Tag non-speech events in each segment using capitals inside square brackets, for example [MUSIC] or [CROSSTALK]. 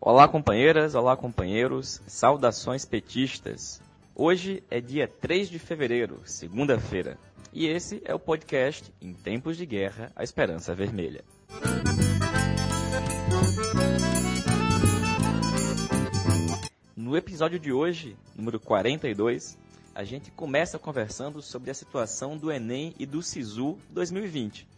Olá, companheiras, olá, companheiros, saudações petistas. Hoje é dia 3 de fevereiro, segunda-feira, e esse é o podcast Em Tempos de Guerra, a Esperança Vermelha. No episódio de hoje, número 42, a gente começa conversando sobre a situação do Enem e do SISU 2020.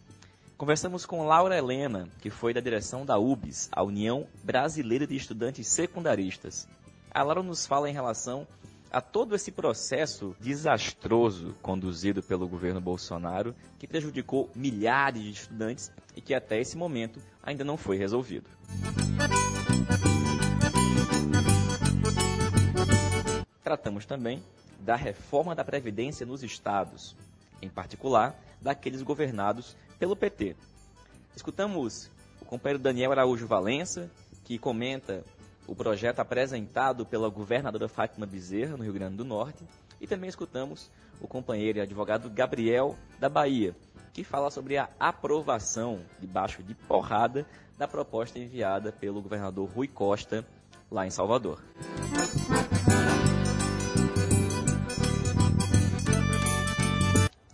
Conversamos com Laura Helena, que foi da direção da UBS, a União Brasileira de Estudantes Secundaristas. A Laura nos fala em relação a todo esse processo desastroso conduzido pelo governo Bolsonaro, que prejudicou milhares de estudantes e que até esse momento ainda não foi resolvido. Tratamos também da reforma da Previdência nos estados, em particular daqueles governados pelo PT. Escutamos o companheiro Daniel Araújo Valença, que comenta o projeto apresentado pela governadora Fátima Bezerra, no Rio Grande do Norte, e também escutamos o companheiro e advogado Gabriel da Bahia, que fala sobre a aprovação, debaixo de porrada, da proposta enviada pelo governador Rui Costa, lá em Salvador.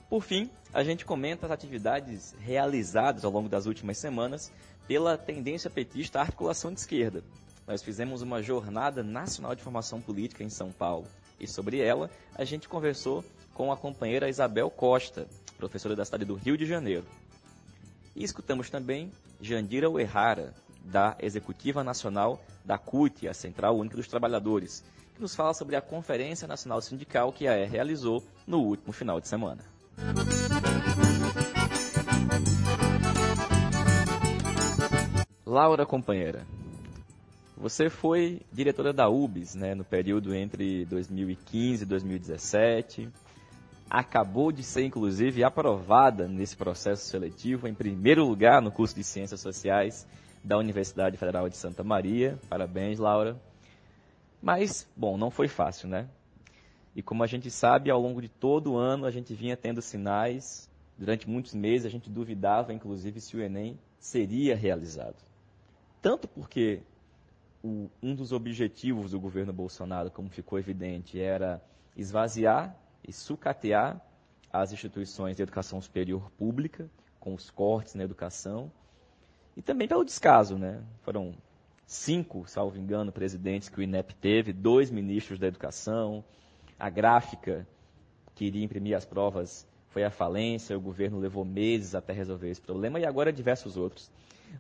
Por fim, a gente comenta as atividades realizadas ao longo das últimas semanas pela tendência petista à articulação de esquerda. Nós fizemos uma jornada nacional de formação política em São Paulo e sobre ela a gente conversou com a companheira Isabel Costa, professora da cidade do Rio de Janeiro. E escutamos também Jandira Uerrara, da Executiva Nacional da CUT, a Central Única dos Trabalhadores, que nos fala sobre a Conferência Nacional Sindical que a E realizou no último final de semana. Laura, companheira, você foi diretora da UBS né, no período entre 2015 e 2017. Acabou de ser, inclusive, aprovada nesse processo seletivo em primeiro lugar no curso de Ciências Sociais da Universidade Federal de Santa Maria. Parabéns, Laura. Mas, bom, não foi fácil, né? E como a gente sabe, ao longo de todo o ano a gente vinha tendo sinais. Durante muitos meses a gente duvidava, inclusive, se o Enem seria realizado. Tanto porque o, um dos objetivos do governo Bolsonaro, como ficou evidente, era esvaziar e sucatear as instituições de educação superior pública, com os cortes na educação, e também pelo descaso, né? Foram cinco, salvo engano, presidentes que o INEP teve, dois ministros da educação, a gráfica que iria imprimir as provas foi à falência, o governo levou meses até resolver esse problema e agora diversos outros.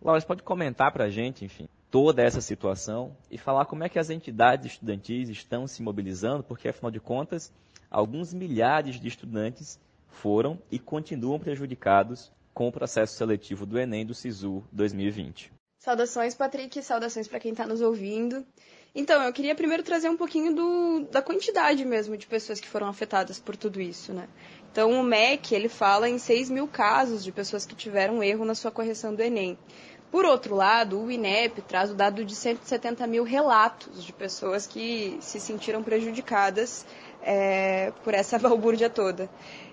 Laura, pode comentar para a gente, enfim, toda essa situação e falar como é que as entidades estudantis estão se mobilizando, porque afinal de contas, alguns milhares de estudantes foram e continuam prejudicados com o processo seletivo do Enem do SISU 2020. Saudações, Patrick, saudações para quem está nos ouvindo. Então, eu queria primeiro trazer um pouquinho do, da quantidade mesmo de pessoas que foram afetadas por tudo isso, né? Então, o MEC, ele fala em 6 mil casos de pessoas que tiveram erro na sua correção do Enem. Por outro lado, o INEP traz o dado de 170 mil relatos de pessoas que se sentiram prejudicadas é, por essa [LAUGHS] balbúrdia toda.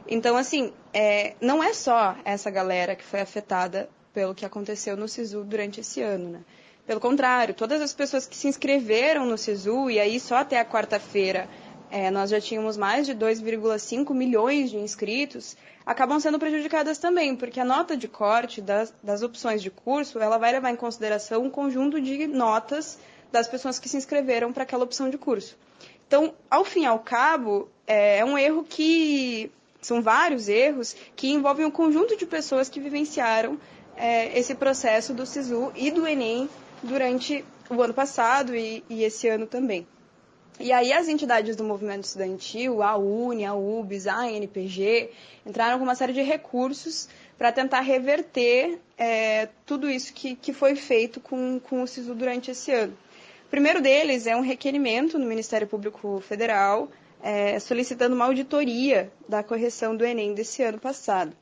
Então, assim, é, não é só essa galera que foi afetada pelo que aconteceu no SISU durante esse ano, né? Pelo contrário, todas as pessoas que se inscreveram no SISU, e aí só até a quarta-feira é, nós já tínhamos mais de 2,5 milhões de inscritos, acabam sendo prejudicadas também, porque a nota de corte das, das opções de curso, ela vai levar em consideração um conjunto de notas das pessoas que se inscreveram para aquela opção de curso. Então, ao fim e ao cabo, é, é um erro que são vários erros que envolvem um conjunto de pessoas que vivenciaram é, esse processo do SISU e do Enem durante o ano passado e, e esse ano também. E aí as entidades do movimento estudantil, a UNE, a UBS, a NPG, entraram com uma série de recursos para tentar reverter é, tudo isso que, que foi feito com, com o SISU durante esse ano. O primeiro deles é um requerimento no Ministério Público Federal é, solicitando uma auditoria da correção do Enem desse ano passado.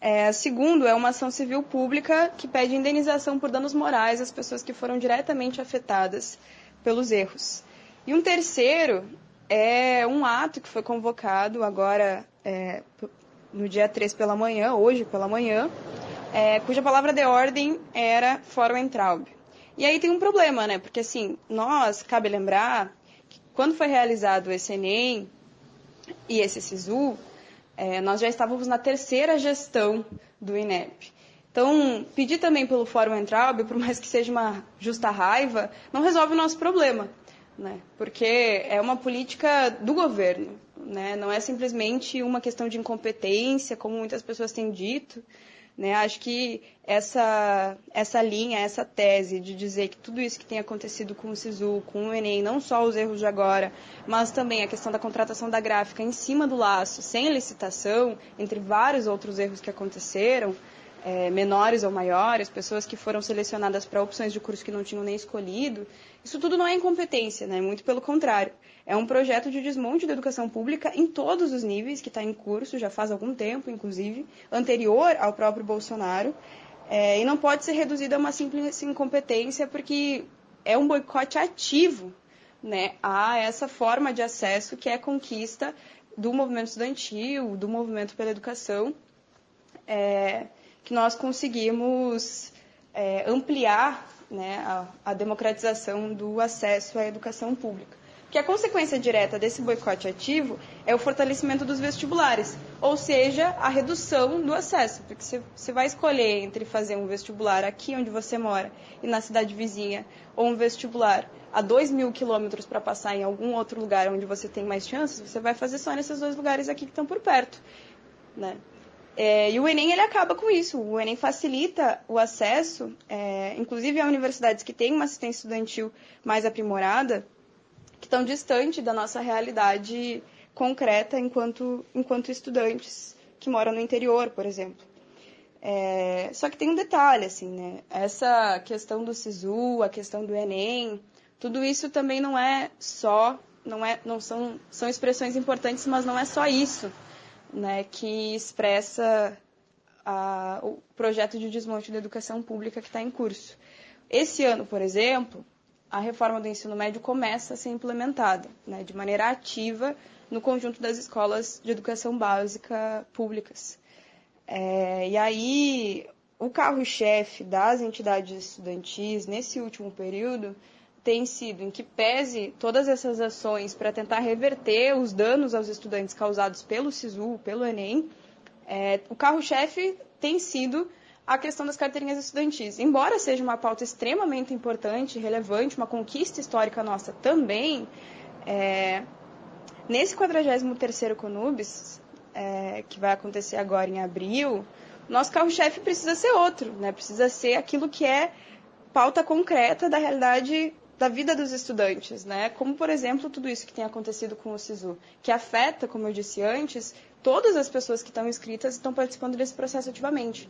É, segundo, é uma ação civil pública que pede indenização por danos morais às pessoas que foram diretamente afetadas pelos erros. E um terceiro é um ato que foi convocado agora é, no dia 3 pela manhã, hoje pela manhã, é, cuja palavra de ordem era Fórum Entraub. E aí tem um problema, né? Porque assim, nós, cabe lembrar, que quando foi realizado esse Enem e esse SISU, é, nós já estávamos na terceira gestão do INEP. Então, pedir também pelo Fórum Entraub, por mais que seja uma justa raiva, não resolve o nosso problema, né? Porque é uma política do governo, né? Não é simplesmente uma questão de incompetência, como muitas pessoas têm dito, né? Acho que essa, essa linha, essa tese de dizer que tudo isso que tem acontecido com o SISU, com o Enem, não só os erros de agora, mas também a questão da contratação da gráfica em cima do laço, sem licitação, entre vários outros erros que aconteceram, é, menores ou maiores, pessoas que foram selecionadas para opções de curso que não tinham nem escolhido, isso tudo não é incompetência, né? muito pelo contrário. É um projeto de desmonte da educação pública em todos os níveis, que está em curso já faz algum tempo, inclusive, anterior ao próprio Bolsonaro, é, e não pode ser reduzido a uma simples incompetência, porque é um boicote ativo né, a essa forma de acesso que é conquista do movimento estudantil, do movimento pela educação. É, que nós conseguimos é, ampliar né, a, a, democratização do acesso à educação pública. Que a consequência direta desse boicote ativo é o fortalecimento dos vestibulares, ou seja, a redução do acesso, porque você, vai escolher entre fazer um vestibular aqui onde você mora e na cidade vizinha, ou um vestibular a 2 mil quilômetros para passar em algum outro lugar onde você tem mais chances, você vai fazer só nesses dois lugares aqui que estão por perto. Né? É, e o Enem ele acaba com isso. O Enem facilita o acesso, é, inclusive a universidades que têm uma assistência estudantil mais aprimorada, que estão distante da nossa realidade concreta enquanto, enquanto estudantes que moram no interior, por exemplo. É, só que tem um detalhe, assim, né? Essa questão do SISU, a questão do Enem, tudo isso também não é só, não, é, não são, são expressões importantes, mas não é só isso né, que expressa a, o projeto de desmonte da educação pública que está em curso. Esse ano, por exemplo, a reforma do ensino médio começa a ser implementada né, de maneira ativa no conjunto das escolas de educação básica públicas. É, e aí, o carro-chefe das entidades estudantis nesse último período tem sido em que pese todas essas ações para tentar reverter os danos aos estudantes causados pelo SISU, pelo Enem, é, o carro-chefe tem sido a questão das carteirinhas estudantis. Embora seja uma pauta extremamente importante, relevante, uma conquista histórica nossa também, é, nesse 43º Conubis, é, que vai acontecer agora em abril, nosso carro-chefe precisa ser outro, né? precisa ser aquilo que é pauta concreta da realidade da vida dos estudantes, né? Como, por exemplo, tudo isso que tem acontecido com o SISU, que afeta, como eu disse antes, todas as pessoas que estão inscritas estão participando desse processo ativamente.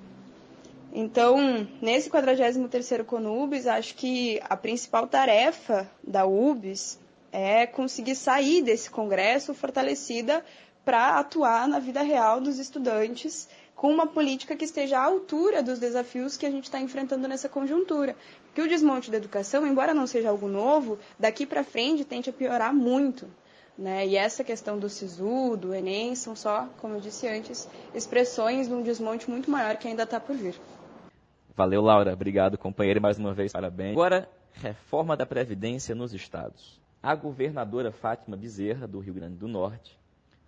Então, nesse 43º CONUBS, acho que a principal tarefa da UBS é conseguir sair desse congresso fortalecida para atuar na vida real dos estudantes com uma política que esteja à altura dos desafios que a gente está enfrentando nessa conjuntura. Que o desmonte da educação, embora não seja algo novo, daqui para frente tende a piorar muito. Né? E essa questão do SISU, do Enem, são só, como eu disse antes, expressões de um desmonte muito maior que ainda está por vir. Valeu, Laura. Obrigado, companheiro, mais uma vez. Parabéns. Agora, reforma da Previdência nos estados. A governadora Fátima Bezerra, do Rio Grande do Norte,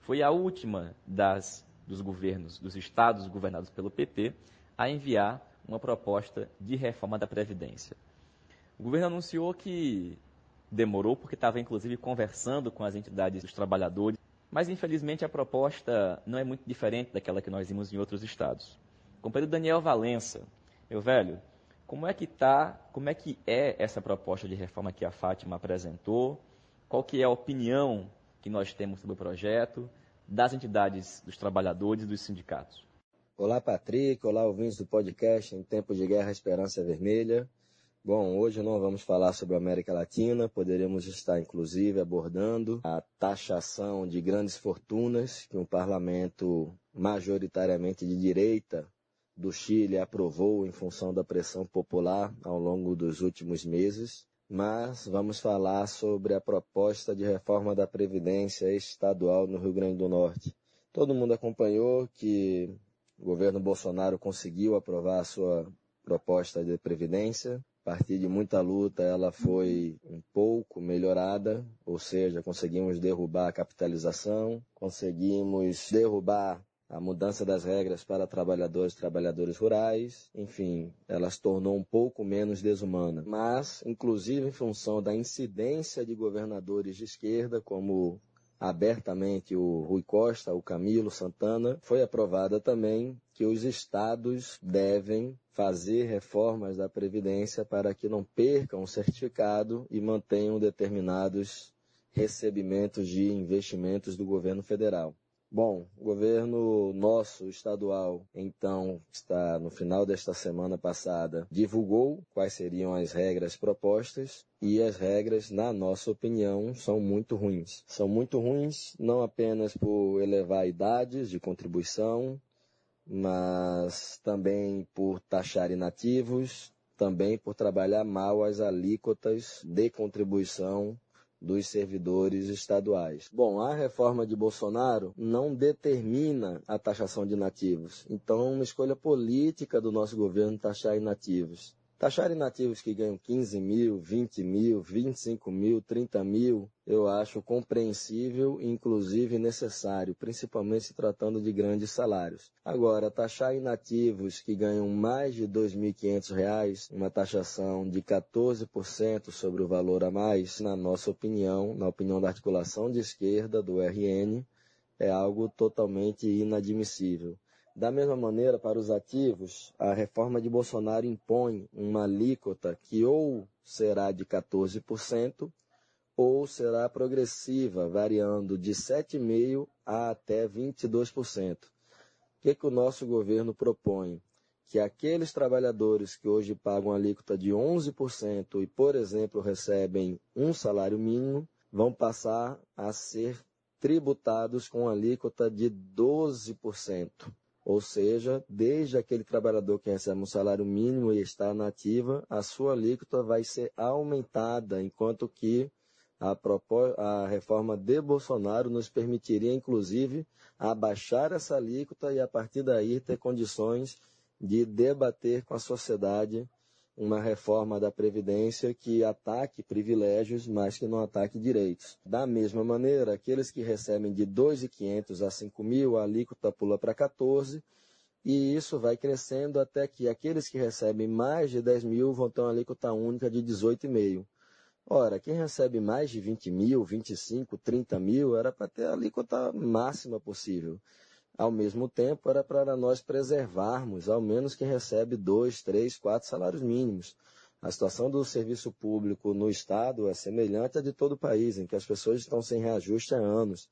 foi a última das dos governos, dos estados governados pelo PT, a enviar uma proposta de reforma da Previdência. O governo anunciou que demorou porque estava inclusive conversando com as entidades dos trabalhadores, mas infelizmente a proposta não é muito diferente daquela que nós vimos em outros estados. Companheiro Daniel Valença, meu velho, como é que tá, como é que é essa proposta de reforma que a Fátima apresentou? Qual que é a opinião que nós temos sobre o projeto? Das entidades dos trabalhadores e dos sindicatos. Olá, Patrick. Olá, ouvintes do podcast Em Tempo de Guerra Esperança Vermelha. Bom, hoje não vamos falar sobre a América Latina, poderemos estar inclusive abordando a taxação de grandes fortunas que um parlamento majoritariamente de direita do Chile aprovou em função da pressão popular ao longo dos últimos meses mas vamos falar sobre a proposta de reforma da Previdência Estadual no Rio Grande do Norte. Todo mundo acompanhou que o governo Bolsonaro conseguiu aprovar a sua proposta de Previdência a partir de muita luta, ela foi um pouco melhorada, ou seja, conseguimos derrubar a capitalização, conseguimos derrubar a mudança das regras para trabalhadores e trabalhadores rurais, enfim, ela se tornou um pouco menos desumana. Mas, inclusive em função da incidência de governadores de esquerda, como abertamente o Rui Costa, o Camilo Santana, foi aprovada também que os estados devem fazer reformas da Previdência para que não percam o certificado e mantenham determinados recebimentos de investimentos do governo federal. Bom, o governo nosso, estadual, então, está no final desta semana passada, divulgou quais seriam as regras propostas e as regras, na nossa opinião, são muito ruins. São muito ruins não apenas por elevar idades de contribuição, mas também por taxar inativos, também por trabalhar mal as alíquotas de contribuição dos servidores estaduais. Bom, a reforma de Bolsonaro não determina a taxação de inativos. Então, uma escolha política do nosso governo taxar inativos. Taxar inativos que ganham 15 mil, 20 mil, 25 mil, 30 mil, eu acho compreensível e inclusive necessário, principalmente se tratando de grandes salários. Agora, taxar inativos que ganham mais de R$ 2.500, uma taxação de 14% sobre o valor a mais, na nossa opinião, na opinião da articulação de esquerda do RN, é algo totalmente inadmissível. Da mesma maneira, para os ativos, a reforma de Bolsonaro impõe uma alíquota que ou será de 14% ou será progressiva, variando de 7,5% a até 22%. O que, que o nosso governo propõe? Que aqueles trabalhadores que hoje pagam alíquota de 11% e, por exemplo, recebem um salário mínimo, vão passar a ser tributados com alíquota de 12%. Ou seja, desde aquele trabalhador que recebe um salário mínimo e está na ativa, a sua alíquota vai ser aumentada, enquanto que a, a reforma de Bolsonaro nos permitiria, inclusive, abaixar essa alíquota e, a partir daí, ter condições de debater com a sociedade uma reforma da Previdência que ataque privilégios, mas que não ataque direitos. Da mesma maneira, aqueles que recebem de 2.500 a 5.000, a alíquota pula para 14, e isso vai crescendo até que aqueles que recebem mais de 10 mil vão ter uma alíquota única de 18,5. Ora, quem recebe mais de 20 mil, 25, 30 mil, era para ter a alíquota máxima possível. Ao mesmo tempo, era para nós preservarmos, ao menos quem recebe dois, três, quatro salários mínimos. A situação do serviço público no Estado é semelhante à de todo o país, em que as pessoas estão sem reajuste há anos.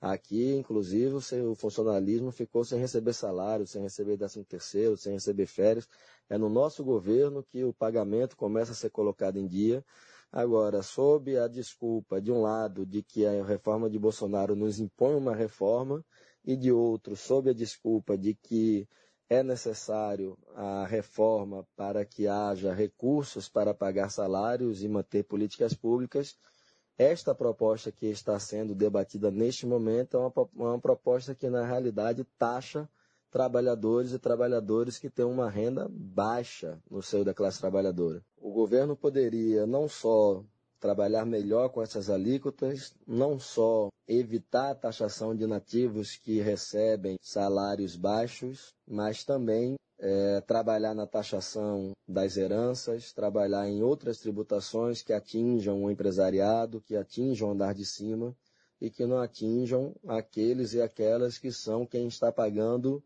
Aqui, inclusive, o funcionalismo ficou sem receber salário, sem receber décimo terceiro, sem receber férias. É no nosso governo que o pagamento começa a ser colocado em dia. Agora, sob a desculpa, de um lado, de que a reforma de Bolsonaro nos impõe uma reforma, e de outro sob a desculpa de que é necessário a reforma para que haja recursos para pagar salários e manter políticas públicas, esta proposta que está sendo debatida neste momento é uma, uma proposta que, na realidade, taxa trabalhadores e trabalhadores que têm uma renda baixa no seio da classe trabalhadora. O governo poderia não só trabalhar melhor com essas alíquotas, não só evitar a taxação de nativos que recebem salários baixos, mas também é, trabalhar na taxação das heranças, trabalhar em outras tributações que atinjam o empresariado, que atinjam o andar de cima e que não atinjam aqueles e aquelas que são quem está pagando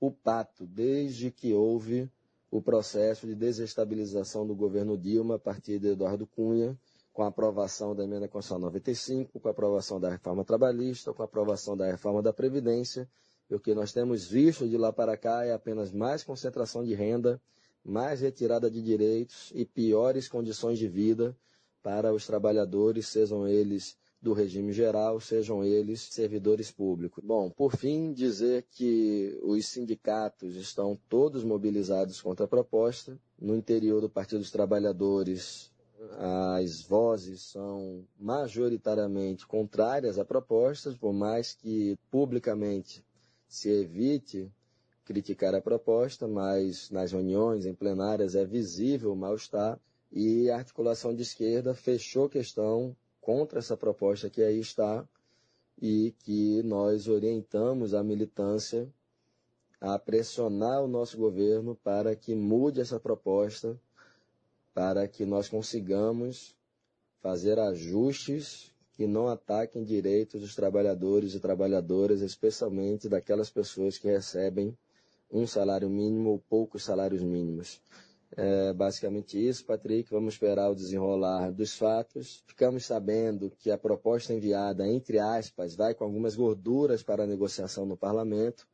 o pato desde que houve o processo de desestabilização do governo Dilma a partir de Eduardo Cunha com a aprovação da emenda constitucional 95, com a aprovação da reforma trabalhista, com a aprovação da reforma da Previdência. E o que nós temos visto de lá para cá é apenas mais concentração de renda, mais retirada de direitos e piores condições de vida para os trabalhadores, sejam eles do regime geral, sejam eles servidores públicos. Bom, por fim, dizer que os sindicatos estão todos mobilizados contra a proposta. No interior do Partido dos Trabalhadores, as vozes são majoritariamente contrárias à proposta, por mais que publicamente se evite criticar a proposta, mas nas reuniões, em plenárias, é visível o mal-estar. e a articulação de esquerda fechou questão contra essa proposta que aí está e que nós orientamos a militância a pressionar o nosso governo para que mude essa proposta, para que nós consigamos fazer ajustes que não ataquem direitos dos trabalhadores e trabalhadoras, especialmente daquelas pessoas que recebem um salário mínimo ou poucos salários mínimos. É basicamente isso, Patrick. Vamos esperar o desenrolar dos fatos. Ficamos sabendo que a proposta enviada, entre aspas, vai com algumas gorduras para a negociação no parlamento,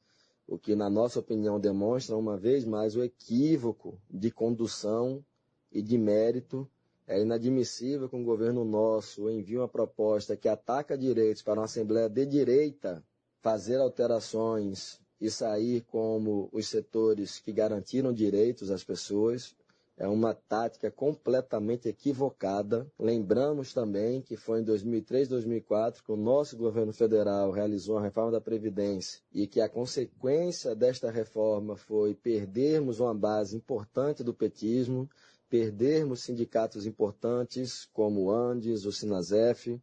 o que, na nossa opinião, demonstra uma vez mais o equívoco de condução e de mérito. É inadmissível que um governo nosso envie uma proposta que ataca direitos para uma Assembleia de direita fazer alterações e sair como os setores que garantiram direitos às pessoas. É uma tática completamente equivocada. Lembramos também que foi em 2003, 2004 que o nosso governo federal realizou a reforma da Previdência e que a consequência desta reforma foi perdermos uma base importante do petismo, perdermos sindicatos importantes como o Andes, o Sinasef,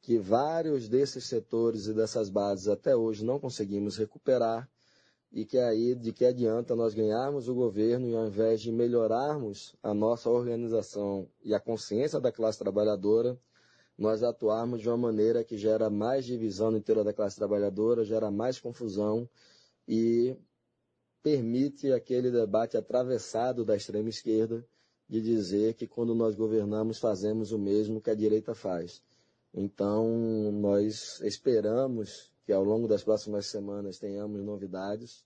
que vários desses setores e dessas bases até hoje não conseguimos recuperar e que aí de que adianta nós ganharmos o governo e ao invés de melhorarmos a nossa organização e a consciência da classe trabalhadora, nós atuarmos de uma maneira que gera mais divisão no interior da classe trabalhadora, gera mais confusão e permite aquele debate atravessado da extrema esquerda de dizer que quando nós governamos fazemos o mesmo que a direita faz. Então, nós esperamos que ao longo das próximas semanas tenhamos novidades,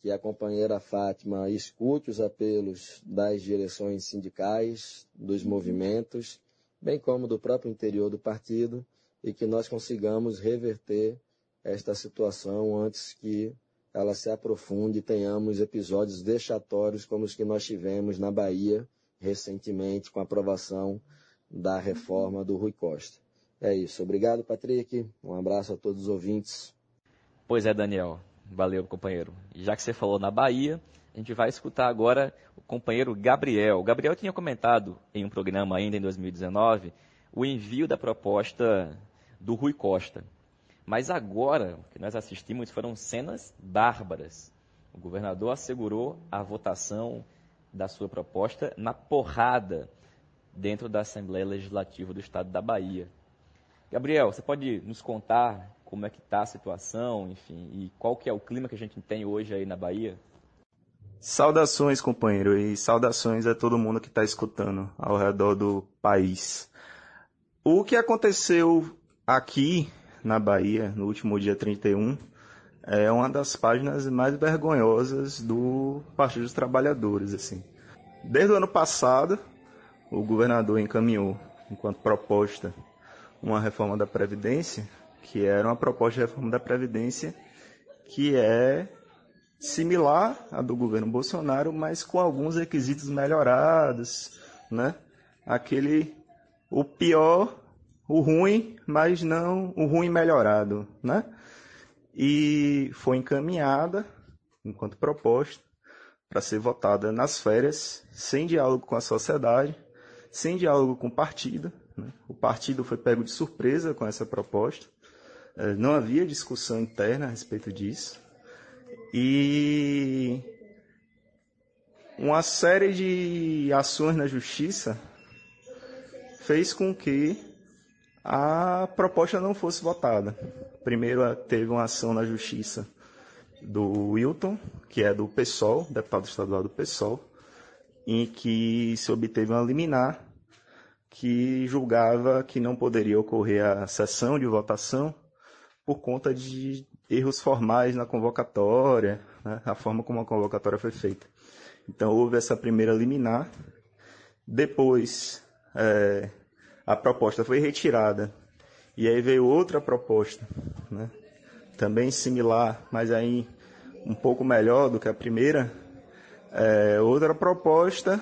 que a companheira Fátima escute os apelos das direções sindicais, dos movimentos, bem como do próprio interior do partido, e que nós consigamos reverter esta situação antes que ela se aprofunde e tenhamos episódios vexatórios como os que nós tivemos na Bahia recentemente com a aprovação da reforma do Rui Costa. É isso. Obrigado, Patrick. Um abraço a todos os ouvintes. Pois é, Daniel. Valeu, companheiro. Já que você falou na Bahia, a gente vai escutar agora o companheiro Gabriel. O Gabriel tinha comentado em um programa ainda em 2019 o envio da proposta do Rui Costa. Mas agora, o que nós assistimos foram cenas bárbaras. O governador assegurou a votação da sua proposta na porrada dentro da Assembleia Legislativa do Estado da Bahia. Gabriel, você pode nos contar como é que está a situação, enfim, e qual que é o clima que a gente tem hoje aí na Bahia? Saudações, companheiro, e saudações a todo mundo que está escutando ao redor do país. O que aconteceu aqui na Bahia no último dia 31 é uma das páginas mais vergonhosas do Partido dos Trabalhadores, assim. Desde o ano passado, o governador encaminhou, enquanto proposta, uma reforma da Previdência, que era uma proposta de reforma da Previdência que é similar à do governo Bolsonaro, mas com alguns requisitos melhorados, né? Aquele o pior, o ruim, mas não o ruim melhorado, né? e foi encaminhada, enquanto proposta, para ser votada nas férias, sem diálogo com a sociedade, sem diálogo com o partido. Né? O partido foi pego de surpresa com essa proposta, é, não havia discussão interna a respeito disso. E uma série de ações na justiça fez com que a proposta não fosse votada. Primeiro teve uma ação na justiça do Wilton, que é do PSOL, deputado estadual do PSOL, em que se obteve uma liminar que julgava que não poderia ocorrer a sessão de votação por conta de erros formais na convocatória, né, a forma como a convocatória foi feita. Então houve essa primeira liminar. Depois, é, a proposta foi retirada e aí veio outra proposta, né? também similar, mas aí um pouco melhor do que a primeira. É, outra proposta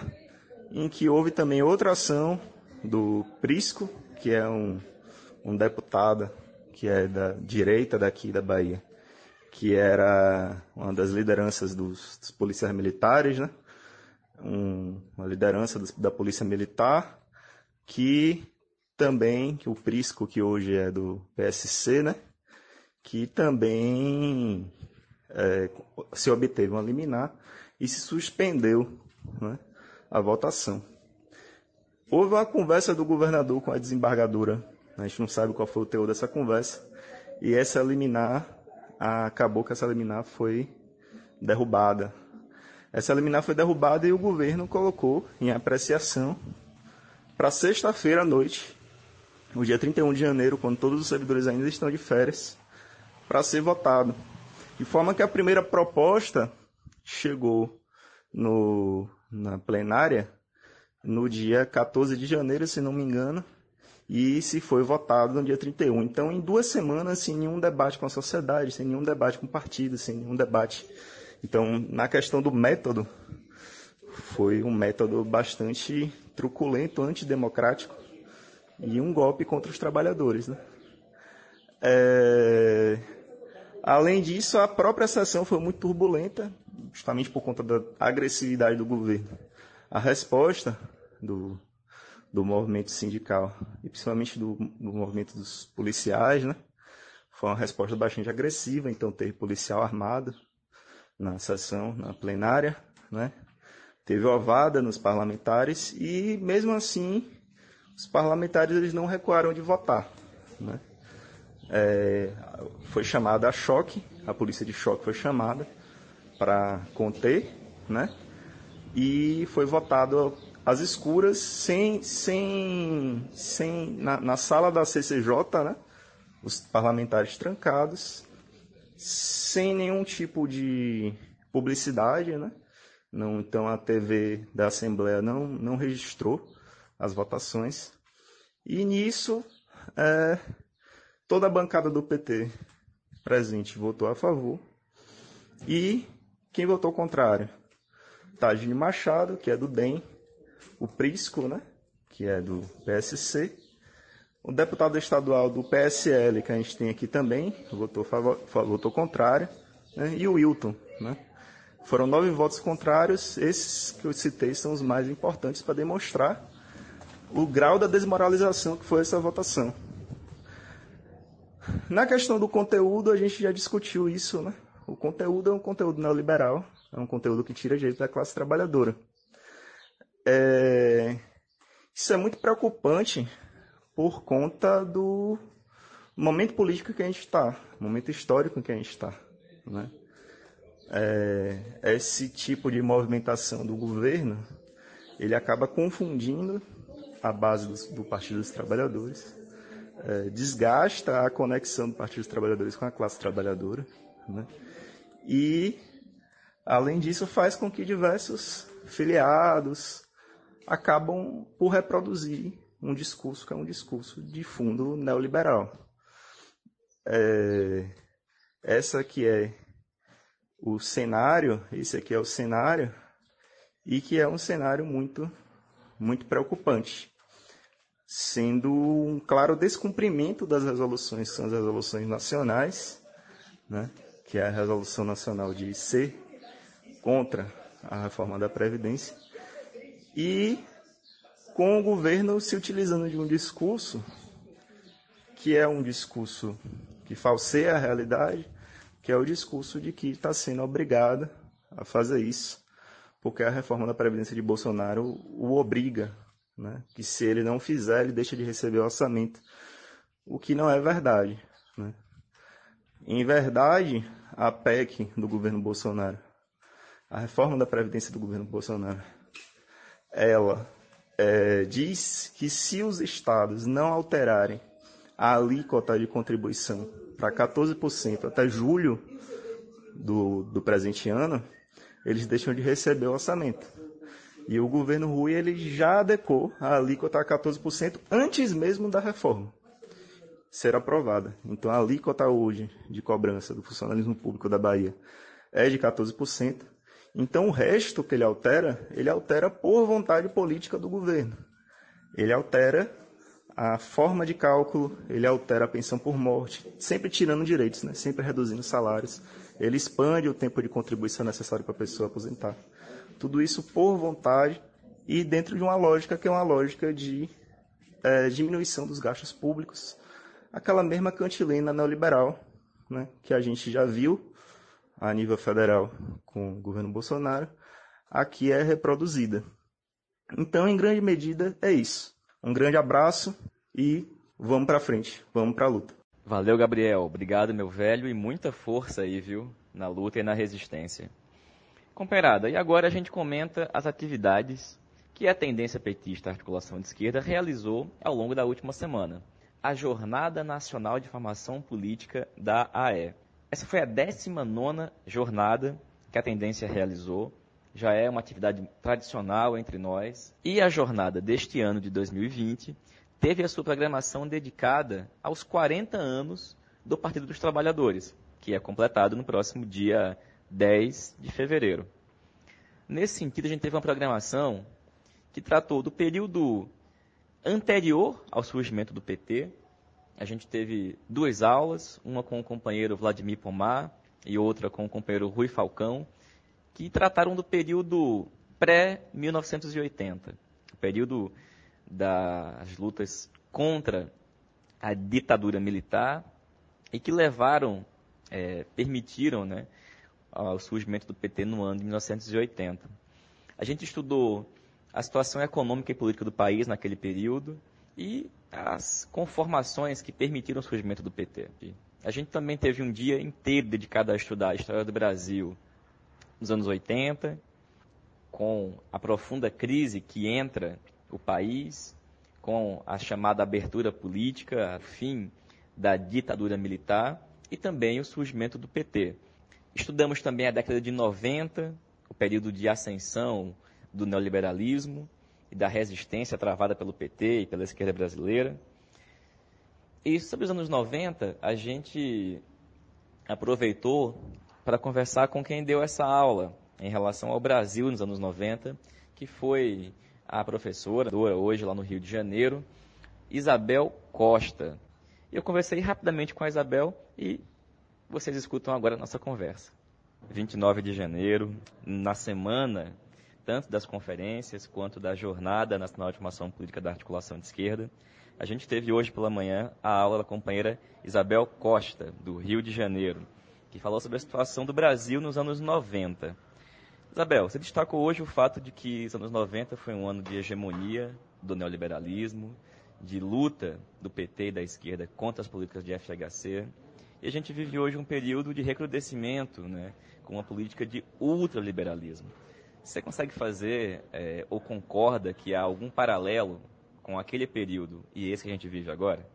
em que houve também outra ação do Prisco, que é um, um deputado que é da direita daqui da Bahia, que era uma das lideranças dos, dos policiais militares, né? um, uma liderança da Polícia Militar, que também, que o Prisco, que hoje é do PSC, né? Que também é, se obteve uma liminar e se suspendeu né, a votação. Houve uma conversa do governador com a desembargadora, a gente não sabe qual foi o teor dessa conversa, e essa liminar, acabou que essa liminar foi derrubada. Essa liminar foi derrubada e o governo colocou em apreciação para sexta-feira à noite, no dia 31 de janeiro, quando todos os servidores ainda estão de férias, para ser votado. De forma que a primeira proposta chegou no, na plenária no dia 14 de janeiro, se não me engano, e se foi votado no dia 31. Então, em duas semanas, sem nenhum debate com a sociedade, sem nenhum debate com o partido, sem nenhum debate. Então, na questão do método, foi um método bastante truculento, antidemocrático e um golpe contra os trabalhadores. Né? É... Além disso, a própria sessão foi muito turbulenta, justamente por conta da agressividade do governo. A resposta do, do movimento sindical e principalmente do, do movimento dos policiais, né, foi uma resposta bastante agressiva, então teve policial armado na sessão, na plenária, né, teve ovada nos parlamentares e mesmo assim os parlamentares eles não recuaram de votar, né é, foi chamada a choque, a polícia de choque foi chamada para conter, né? E foi votado às escuras, sem, sem, sem na, na sala da CCJ, né? Os parlamentares trancados, sem nenhum tipo de publicidade, né? Não, então a TV da Assembleia não, não registrou as votações. E nisso, é, Toda a bancada do PT presente votou a favor. E quem votou contrário? Tagine Machado, que é do DEM, o Prisco, né, que é do PSC, o deputado estadual do PSL, que a gente tem aqui também, votou, votou contrário, né, e o Wilton. Né. Foram nove votos contrários, esses que eu citei são os mais importantes para demonstrar o grau da desmoralização que foi essa votação. Na questão do conteúdo, a gente já discutiu isso, né? O conteúdo é um conteúdo neoliberal, é um conteúdo que tira jeito da classe trabalhadora. É... Isso é muito preocupante por conta do momento político que a gente está, momento histórico que a gente está. Né? É... Esse tipo de movimentação do governo, ele acaba confundindo a base do, do Partido dos Trabalhadores é, desgasta a conexão do Partido dos Trabalhadores com a classe trabalhadora. Né? E, além disso, faz com que diversos filiados acabam por reproduzir um discurso que é um discurso de fundo neoliberal. É, essa que é o cenário, esse aqui é o cenário, e que é um cenário muito, muito preocupante sendo um claro descumprimento das resoluções, são as resoluções nacionais, né, que é a resolução nacional de C contra a reforma da Previdência, e com o governo se utilizando de um discurso que é um discurso que falseia a realidade, que é o discurso de que está sendo obrigado a fazer isso, porque a reforma da Previdência de Bolsonaro o obriga né? que se ele não fizer, ele deixa de receber o orçamento, o que não é verdade. Né? Em verdade, a PEC do governo Bolsonaro, a reforma da Previdência do governo Bolsonaro, ela é, diz que se os estados não alterarem a alíquota de contribuição para 14% até julho do, do presente ano, eles deixam de receber o orçamento. E o governo Rui ele já adequou a alíquota a 14% antes mesmo da reforma ser aprovada. Então a alíquota hoje de cobrança do funcionalismo público da Bahia é de 14%. Então o resto que ele altera, ele altera por vontade política do governo. Ele altera a forma de cálculo, ele altera a pensão por morte, sempre tirando direitos, né? sempre reduzindo salários. Ele expande o tempo de contribuição necessário para a pessoa aposentar Tudo isso por vontade e dentro de uma lógica que é uma lógica de é, diminuição dos gastos públicos, aquela mesma cantilena neoliberal né, que a gente já viu a nível federal com o governo Bolsonaro, aqui é reproduzida. Então, em grande medida, é isso. Um grande abraço e vamos para frente, vamos para a luta. Valeu, Gabriel. Obrigado, meu velho, e muita força aí, viu, na luta e na resistência. Comparada, e agora a gente comenta as atividades que a tendência petista Articulação de Esquerda realizou ao longo da última semana. A Jornada Nacional de Formação Política da AE. Essa foi a 19 jornada que a tendência realizou. Já é uma atividade tradicional entre nós. E a jornada deste ano de 2020 teve a sua programação dedicada aos 40 anos do Partido dos Trabalhadores, que é completado no próximo dia 10 de fevereiro. Nesse sentido, a gente teve uma programação que tratou do período anterior ao surgimento do PT. A gente teve duas aulas, uma com o companheiro Vladimir Pomar e outra com o companheiro Rui Falcão, que trataram do período pré-1980, o período das lutas contra a ditadura militar e que levaram, é, permitiram né, ao surgimento do PT no ano de 1980. A gente estudou a situação econômica e política do país naquele período e as conformações que permitiram o surgimento do PT. A gente também teve um dia inteiro dedicado a estudar a história do Brasil nos anos 80, com a profunda crise que entra o país, com a chamada abertura política, fim da ditadura militar e também o surgimento do PT. Estudamos também a década de 90, o período de ascensão do neoliberalismo e da resistência travada pelo PT e pela esquerda brasileira. E sobre os anos 90, a gente aproveitou para conversar com quem deu essa aula em relação ao Brasil nos anos 90, que foi a professora, hoje lá no Rio de Janeiro, Isabel Costa. Eu conversei rapidamente com a Isabel e vocês escutam agora a nossa conversa. 29 de janeiro, na semana tanto das conferências quanto da Jornada Nacional de Formação Política da Articulação de Esquerda, a gente teve hoje pela manhã a aula da companheira Isabel Costa, do Rio de Janeiro, que falou sobre a situação do Brasil nos anos 90. Isabel, você destacou hoje o fato de que os anos 90 foi um ano de hegemonia do neoliberalismo, de luta do PT e da esquerda contra as políticas de FHC. E a gente vive hoje um período de recrudescimento, né, com uma política de ultraliberalismo. Você consegue fazer é, ou concorda que há algum paralelo com aquele período e esse que a gente vive agora?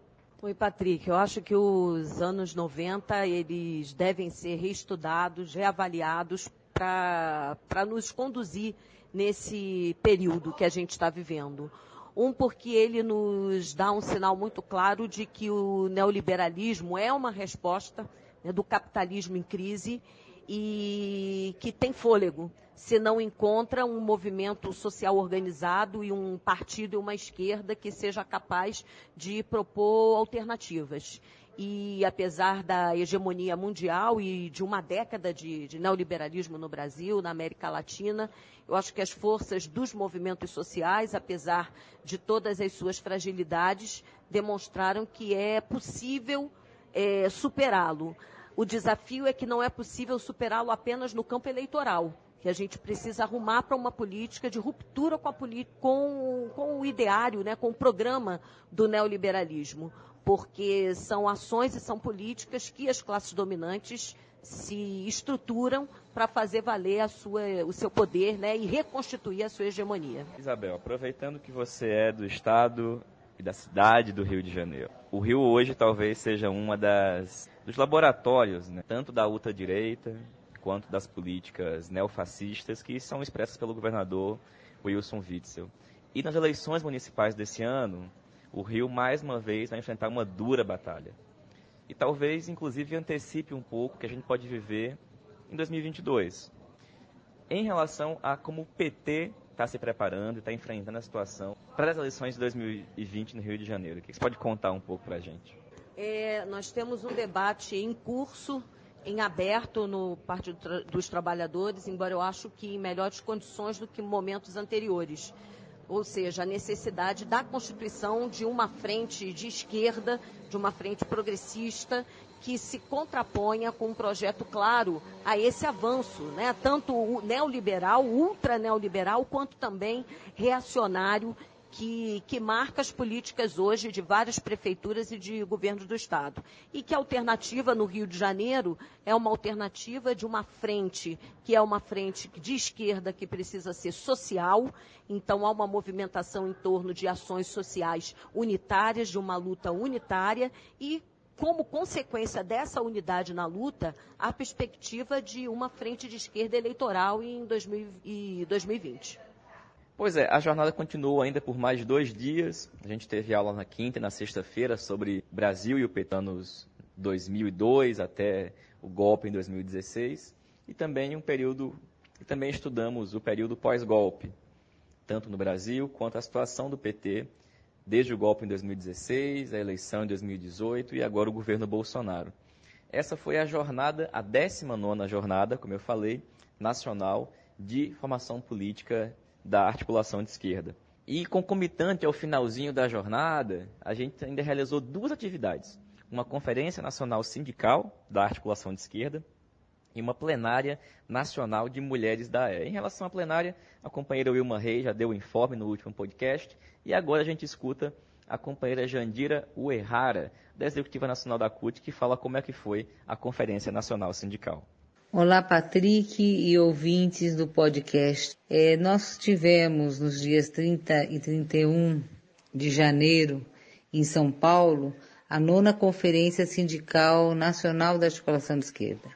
Oi, Patrick. Eu acho que os anos 90 eles devem ser reestudados, reavaliados para nos conduzir nesse período que a gente está vivendo. Um, porque ele nos dá um sinal muito claro de que o neoliberalismo é uma resposta né, do capitalismo em crise e que tem fôlego, se não encontra um movimento social organizado e um partido e uma esquerda que seja capaz de propor alternativas e apesar da hegemonia mundial e de uma década de, de, neoliberalismo no Brasil, na América Latina, eu acho que as forças dos movimentos sociais, apesar de todas as suas fragilidades, demonstraram que é possível é, superá-lo. O desafio é que não é possível superá-lo apenas no campo eleitoral que a gente precisa arrumar para uma política de ruptura com, com, com, o ideário, né, com o programa do neoliberalismo porque são ações e são políticas que as classes dominantes se estruturam para fazer valer sua, o seu poder né, e reconstituir a sua hegemonia. Isabel, aproveitando que você é do estado e da cidade do Rio de Janeiro, o Rio hoje talvez seja uma das dos laboratórios, né, tanto da ultradireita quanto das políticas neofascistas que são expressas pelo governador Wilson Witzel. E nas eleições municipais desse ano, o Rio mais uma vez vai enfrentar uma dura batalha. E talvez, inclusive, antecipe um pouco o que a gente pode viver em 2022. Em relação a como o PT está se preparando e está enfrentando a situação para as eleições de 2020 no Rio de Janeiro. O que você pode contar um pouco para a gente? É, nós temos um debate em curso em aberto no Partido dos Trabalhadores, embora eu acho que em melhores condições do que momentos anteriores. Ou seja, a necessidade da constituição de uma frente de esquerda, de uma frente progressista, que se contraponha com um projeto claro a esse avanço, né? tanto o neoliberal, ultra neoliberal, quanto também reacionário que, que marca as políticas hoje de várias prefeituras e de governos do Estado. E que a alternativa no Rio de Janeiro é uma alternativa de uma frente, que é uma frente de esquerda que precisa ser social, então há uma movimentação em torno de ações sociais unitárias, de uma luta unitária, e como consequência dessa unidade na luta, a perspectiva de uma frente de esquerda eleitoral em 2020. Pois é, a jornada continuou ainda por mais dois dias. A gente teve aula na quinta e na sexta-feira sobre Brasil e o PT anos 2002 até o golpe em 2016 e também um período e também estudamos o período pós-golpe, tanto no Brasil quanto a situação do PT desde o golpe em 2016, a eleição em 2018 e agora o governo Bolsonaro. Essa foi a jornada, a 19 jornada, como eu falei, nacional de formação política da articulação de esquerda. E concomitante ao finalzinho da jornada, a gente ainda realizou duas atividades. Uma conferência nacional sindical da articulação de esquerda e uma plenária nacional de mulheres da AE. Em relação à plenária, a companheira Wilma Reis já deu o informe no último podcast e agora a gente escuta a companheira Jandira Uerrara, da Executiva Nacional da CUT, que fala como é que foi a Conferência Nacional Sindical. Olá, Patrick e ouvintes do podcast. É, nós tivemos nos dias 30 e 31 de janeiro, em São Paulo, a nona Conferência Sindical Nacional da Articulação de Esquerda.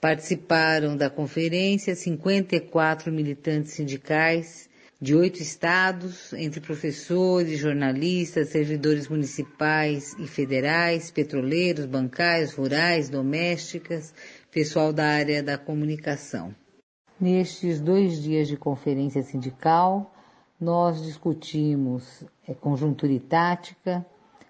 Participaram da conferência 54 militantes sindicais de oito estados, entre professores, jornalistas, servidores municipais e federais, petroleiros, bancários, rurais, domésticas, pessoal da área da comunicação. Nestes dois dias de conferência sindical, nós discutimos é, conjuntura e tática,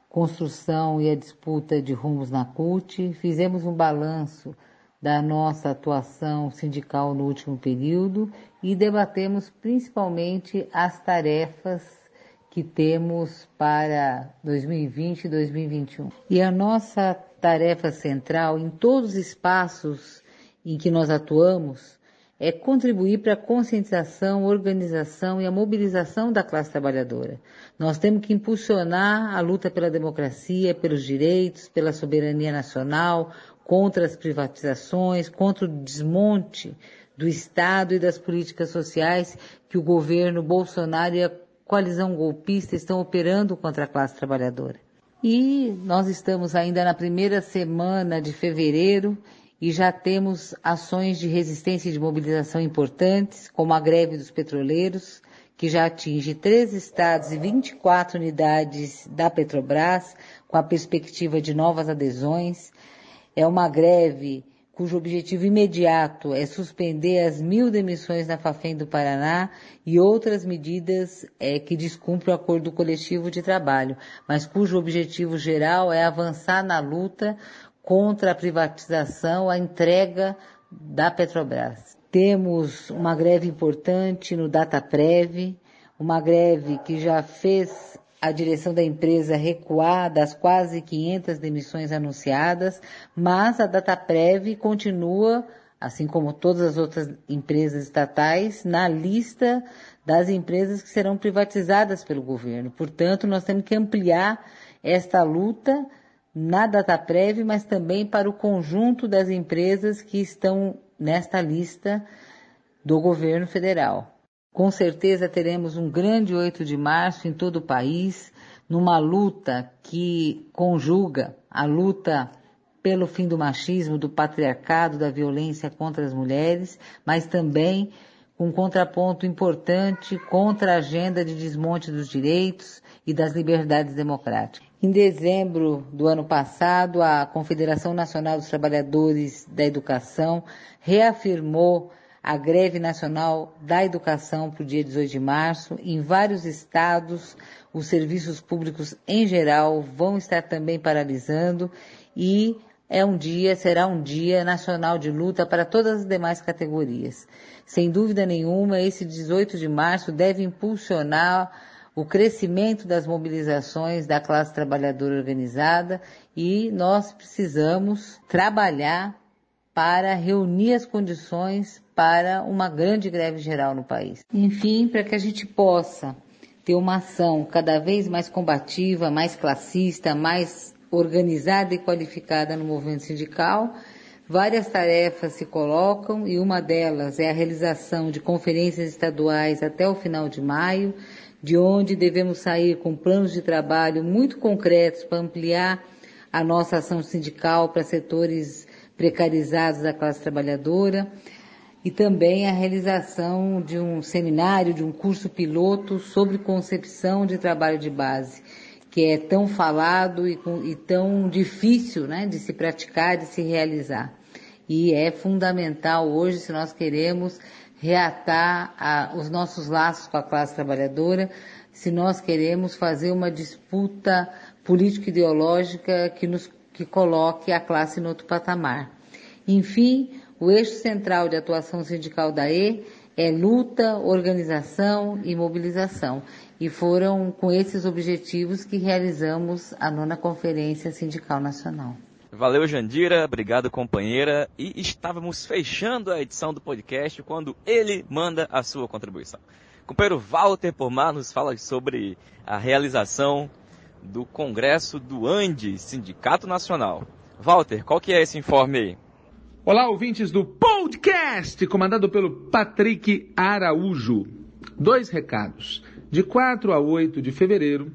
construção e a disputa de rumos na CUT, fizemos um balanço da nossa atuação sindical no último período e debatemos principalmente as tarefas que temos para 2020 e 2021. E a nossa tarefa central em todos os espaços em que nós atuamos é contribuir para a conscientização, organização e a mobilização da classe trabalhadora. Nós temos que impulsionar a luta pela democracia, pelos direitos, pela soberania nacional, contra as privatizações, contra o desmonte do Estado e das políticas sociais que o governo Bolsonaro e a coalizão golpista estão operando contra a classe trabalhadora. E nós estamos ainda na primeira semana de fevereiro e já temos ações de resistência e de mobilização importantes, como a greve dos petroleiros, que já atinge três estados e 24 unidades da Petrobras, com a perspectiva de novas adesões. É uma greve cujo objetivo imediato é suspender as mil demissões na Fafem do Paraná e outras medidas é, que descumprem o acordo coletivo de trabalho, mas cujo objetivo geral é avançar na luta contra a privatização, a entrega da Petrobras. Temos uma greve importante no Dataprev, uma greve que já fez a direção da empresa recuar das quase 500 demissões anunciadas, mas a Dataprev continua, assim como todas as outras empresas estatais, na lista das empresas que serão privatizadas pelo governo. Portanto, nós temos que ampliar esta luta na Dataprev, mas também para o conjunto das empresas que estão nesta lista do governo federal. Com certeza teremos um grande 8 de março em todo o país, numa luta que conjuga a luta pelo fim do machismo, do patriarcado, da violência contra as mulheres, mas também um contraponto importante contra a agenda de desmonte dos direitos e das liberdades democráticas. Em dezembro do ano passado, a Confederação Nacional dos Trabalhadores da Educação reafirmou a greve nacional da educação para o dia 18 de março. Em vários estados, os serviços públicos em geral vão estar também paralisando e é um dia, será um dia nacional de luta para todas as demais categorias. Sem dúvida nenhuma, esse 18 de março deve impulsionar o crescimento das mobilizações da classe trabalhadora organizada e nós precisamos trabalhar para reunir as condições para uma grande greve geral no país. Enfim, para que a gente possa ter uma ação cada vez mais combativa, mais classista, mais organizada e qualificada no movimento sindical, várias tarefas se colocam e uma delas é a realização de conferências estaduais até o final de maio, de onde devemos sair com planos de trabalho muito concretos para ampliar a nossa ação sindical para setores precarizados da classe trabalhadora e também a realização de um seminário, de um curso piloto sobre concepção de trabalho de base, que é tão falado e, e tão difícil né, de se praticar, de se realizar. E é fundamental hoje, se nós queremos reatar a, os nossos laços com a classe trabalhadora, se nós queremos fazer uma disputa político-ideológica que nos que coloque a classe no outro patamar. Enfim, o eixo central de atuação sindical da E é luta, organização e mobilização. E foram com esses objetivos que realizamos a nona Conferência Sindical Nacional. Valeu, Jandira. Obrigado, companheira. E estávamos fechando a edição do podcast quando ele manda a sua contribuição. O companheiro Walter Pomar nos fala sobre a realização do Congresso do Andes, Sindicato Nacional. Walter, qual que é esse informe aí? Olá, ouvintes do podcast, comandado pelo Patrick Araújo. Dois recados. De 4 a 8 de fevereiro,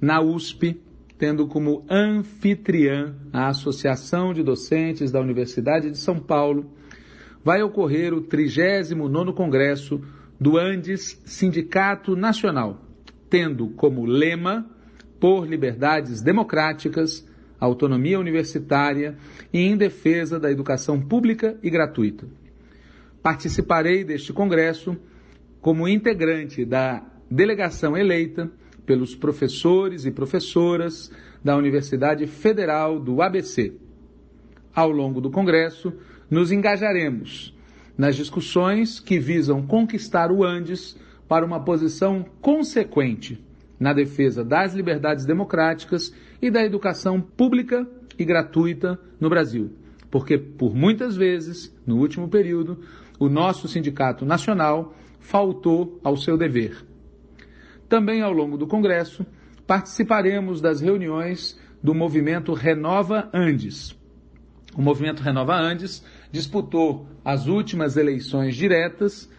na USP, tendo como anfitriã a Associação de Docentes da Universidade de São Paulo, vai ocorrer o 39º Congresso do Andes Sindicato Nacional, tendo como lema por liberdades democráticas, autonomia universitária e em defesa da educação pública e gratuita. Participarei deste congresso como integrante da delegação eleita pelos professores e professoras da Universidade Federal do ABC. Ao longo do congresso, nos engajaremos nas discussões que visam conquistar o Andes para uma posição consequente na defesa das liberdades democráticas e da educação pública e gratuita no Brasil. Porque, por muitas vezes, no último período, o nosso sindicato nacional faltou ao seu dever. Também ao longo do Congresso, participaremos das reuniões do movimento Renova Andes. O movimento Renova Andes disputou as últimas eleições diretas,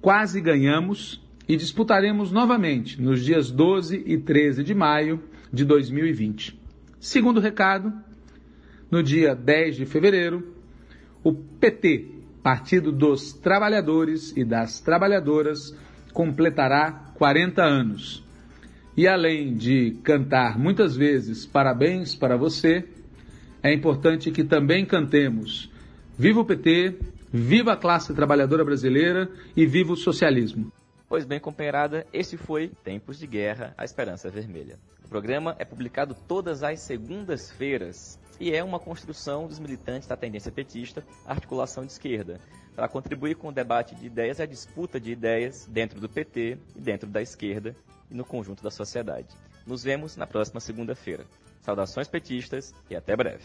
quase ganhamos e disputaremos novamente nos dias 12 e 13 de maio de 2020. Segundo recado, no dia 10 de fevereiro, o PT, Partido dos Trabalhadores e das Trabalhadoras, completará 40 anos. E além de cantar muitas vezes parabéns para você, é importante que também cantemos Viva o PT, viva a classe trabalhadora brasileira e viva o socialismo. Pois bem, companheirada, esse foi Tempos de Guerra, a Esperança Vermelha. O programa é publicado todas as segundas-feiras e é uma construção dos militantes da tendência petista, articulação de esquerda, para contribuir com o debate de ideias e a disputa de ideias dentro do PT e dentro da esquerda e no conjunto da sociedade. Nos vemos na próxima segunda-feira. Saudações petistas e até breve.